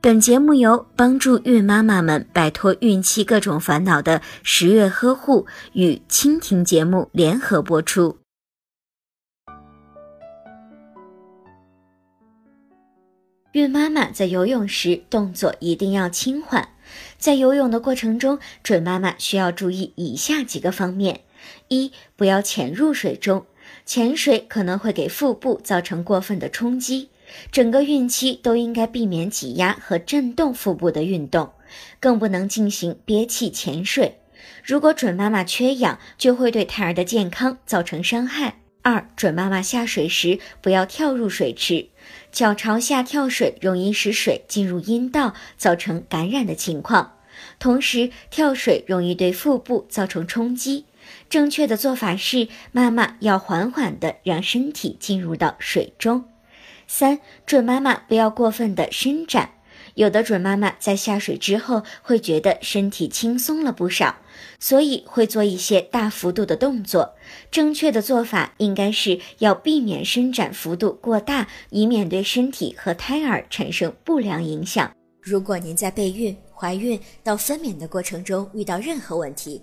本节目由帮助孕妈妈们摆脱孕期各种烦恼的十月呵护与蜻蜓节目联合播出。孕妈妈在游泳时动作一定要轻缓，在游泳的过程中，准妈妈需要注意以下几个方面：一、不要潜入水中，潜水可能会给腹部造成过分的冲击。整个孕期都应该避免挤压和震动腹部的运动，更不能进行憋气潜水。如果准妈妈缺氧，就会对胎儿的健康造成伤害。二、准妈妈下水时不要跳入水池，脚朝下跳水容易使水进入阴道，造成感染的情况。同时，跳水容易对腹部造成冲击。正确的做法是，妈妈要缓缓地让身体进入到水中。三准妈妈不要过分的伸展，有的准妈妈在下水之后会觉得身体轻松了不少，所以会做一些大幅度的动作。正确的做法应该是要避免伸展幅度过大，以免对身体和胎儿产生不良影响。如果您在备孕、怀孕到分娩的过程中遇到任何问题，